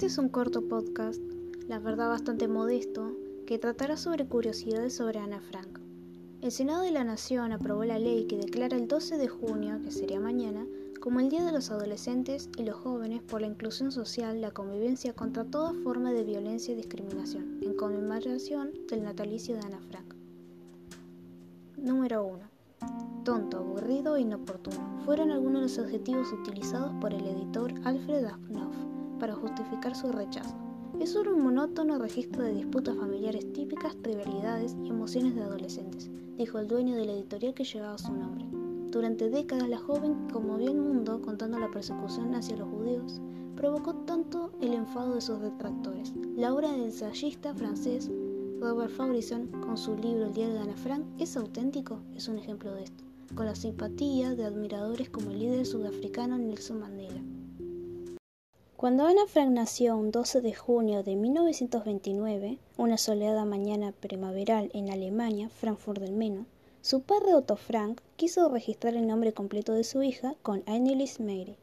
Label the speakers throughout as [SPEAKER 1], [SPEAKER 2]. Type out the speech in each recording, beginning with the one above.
[SPEAKER 1] Este es un corto podcast, la verdad bastante modesto, que tratará sobre curiosidades sobre Ana Frank. El Senado de la Nación aprobó la ley que declara el 12 de junio, que sería mañana, como el Día de los Adolescentes y los Jóvenes por la Inclusión Social, la convivencia contra toda forma de violencia y discriminación, en conmemoración del natalicio de Ana Frank. Número 1. Tonto, aburrido e inoportuno fueron algunos de los adjetivos utilizados por el editor Alfred Knopf para justificar su rechazo. Es un monótono registro de disputas familiares típicas, trivialidades y emociones de adolescentes, dijo el dueño de la editorial que llevaba su nombre. Durante décadas la joven conmovió el mundo contando la persecución hacia los judíos, provocó tanto el enfado de sus detractores. La obra del ensayista francés Robert Fabrison, con su libro El diario de Ana Frank, es auténtico, es un ejemplo de esto, con la simpatía de admiradores como el líder sudafricano Nelson Mandela. Cuando Ana Frank nació un 12 de junio de 1929, una soleada mañana primaveral en Alemania, Frankfurt del Meno, su padre Otto Frank quiso registrar el nombre completo de su hija con Annelies Mary.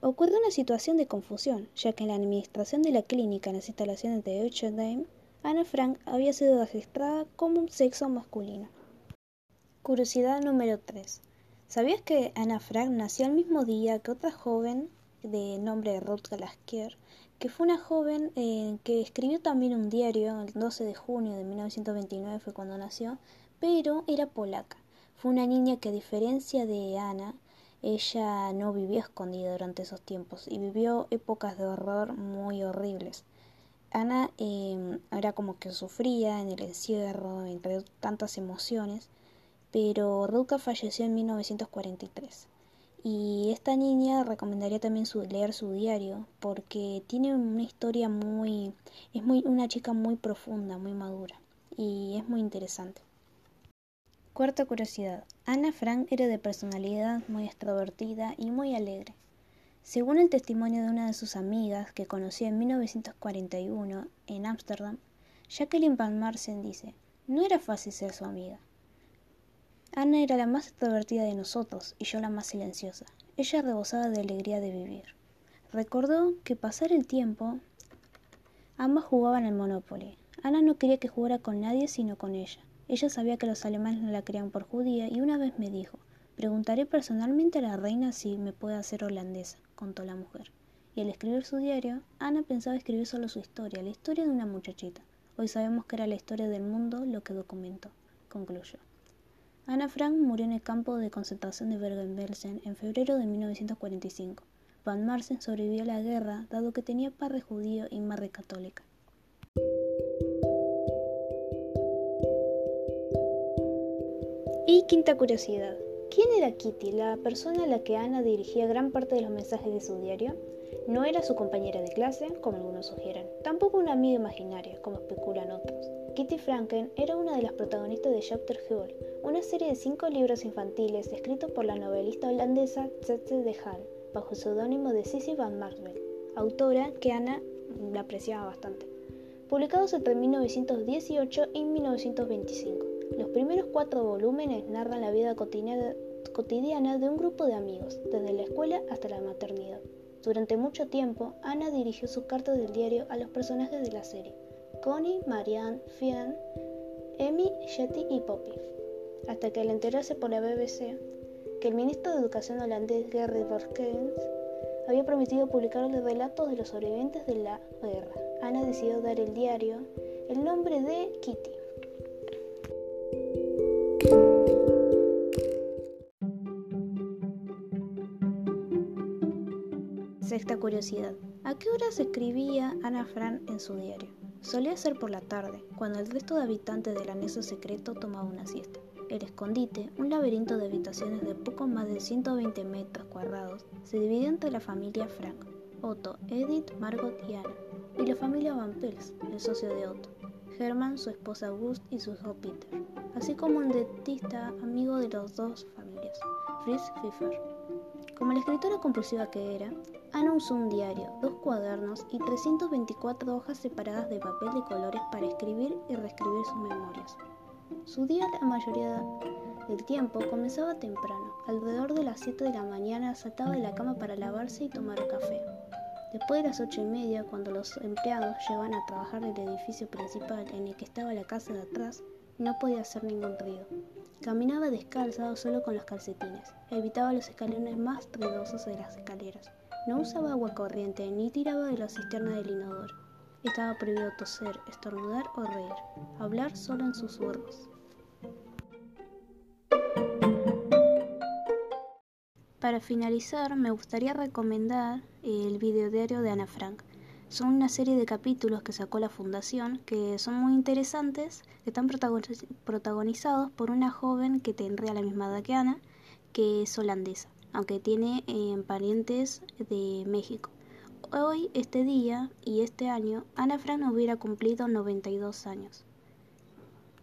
[SPEAKER 1] Ocurrió una situación de confusión, ya que en la administración de la clínica en las instalaciones de Eutschenheim, Ana Frank había sido registrada como un sexo masculino. Curiosidad número 3. ¿Sabías que Ana Frank nació el mismo día que otra joven de nombre Ruth Galaskier, que fue una joven eh, que escribió también un diario, el 12 de junio de 1929 fue cuando nació, pero era polaca. Fue una niña que a diferencia de Ana, ella no vivió escondida durante esos tiempos y vivió épocas de horror muy horribles. Ana em, era como que sufría en el encierro, entre tantas emociones, pero Ruka falleció en 1943. Y esta niña recomendaría también leer su diario porque tiene una historia muy, es muy una chica muy profunda, muy madura y es muy interesante. Cuarta curiosidad. Ana Frank era de personalidad muy extrovertida y muy alegre. Según el testimonio de una de sus amigas que conoció en 1941 en Ámsterdam, Jacqueline Van Marsen dice, no era fácil ser su amiga. Ana era la más extrovertida de nosotros y yo la más silenciosa. Ella rebosaba de alegría de vivir. Recordó que pasar el tiempo, ambas jugaban al Monopoly. Ana no quería que jugara con nadie sino con ella. Ella sabía que los alemanes no la querían por judía y una vez me dijo, preguntaré personalmente a la reina si me puede hacer holandesa, contó la mujer. Y al escribir su diario, Ana pensaba escribir solo su historia, la historia de una muchachita. Hoy sabemos que era la historia del mundo lo que documentó, concluyó. Ana Frank murió en el campo de concentración de Bergen-Belsen en febrero de 1945. Van Marsen sobrevivió a la guerra dado que tenía padre judío y madre católica. Y quinta curiosidad. ¿Quién era Kitty, la persona a la que Ana dirigía gran parte de los mensajes de su diario? No era su compañera de clase, como algunos sugieren, tampoco una amiga imaginaria, como especulan otros. Kitty Franken era una de las protagonistas de Chapter Hall, una serie de cinco libros infantiles escritos por la novelista holandesa Tzetze de Hall, bajo el seudónimo de Sissy van Marvel, autora que Ana la apreciaba bastante. Publicados entre 1918 y 1925. Los primeros cuatro volúmenes narran la vida cotidiana de un grupo de amigos, desde la escuela hasta la maternidad. Durante mucho tiempo, Ana dirigió sus cartas del diario a los personajes de la serie, Connie, Marianne, Fionn, Emmy, Jetty y Poppy, hasta que al enterarse por la BBC que el ministro de Educación holandés Gerry Borkens había prometido publicar los relatos de los sobrevivientes de la guerra, Ana decidió dar el diario el nombre de Kitty. Sexta curiosidad. ¿A qué horas escribía Ana Frank en su diario? Solía ser por la tarde, cuando el resto de habitantes del anexo secreto tomaba una siesta. El escondite, un laberinto de habitaciones de poco más de 120 metros cuadrados, se dividió entre la familia Frank, Otto, Edith, Margot y Ana, y la familia Van Pels, el socio de Otto, Hermann, su esposa August y su hijo Peter, así como un dentista amigo de las dos familias, Fritz Pfeffer. Como la escritora compulsiva que era, Ana usó un diario, dos cuadernos y 324 hojas separadas de papel de colores para escribir y reescribir sus memorias. Su día la mayoría del tiempo comenzaba temprano. Alrededor de las 7 de la mañana saltaba de la cama para lavarse y tomar café. Después de las ocho y media, cuando los empleados llegaban a trabajar del edificio principal en el que estaba la casa de atrás, no podía hacer ningún ruido. Caminaba descalza o solo con los calcetines. Evitaba los escalones más ruidosos de las escaleras. No usaba agua corriente ni tiraba de la cisterna del inodoro. Estaba prohibido toser, estornudar o reír. Hablar solo en susurros. Para finalizar, me gustaría recomendar el videodiario de Ana Frank. Son una serie de capítulos que sacó la fundación que son muy interesantes, que están protagonizados por una joven que tendría la misma edad que Ana, que es holandesa, aunque tiene eh, parientes de México. Hoy, este día y este año, Ana Frank hubiera cumplido 92 años.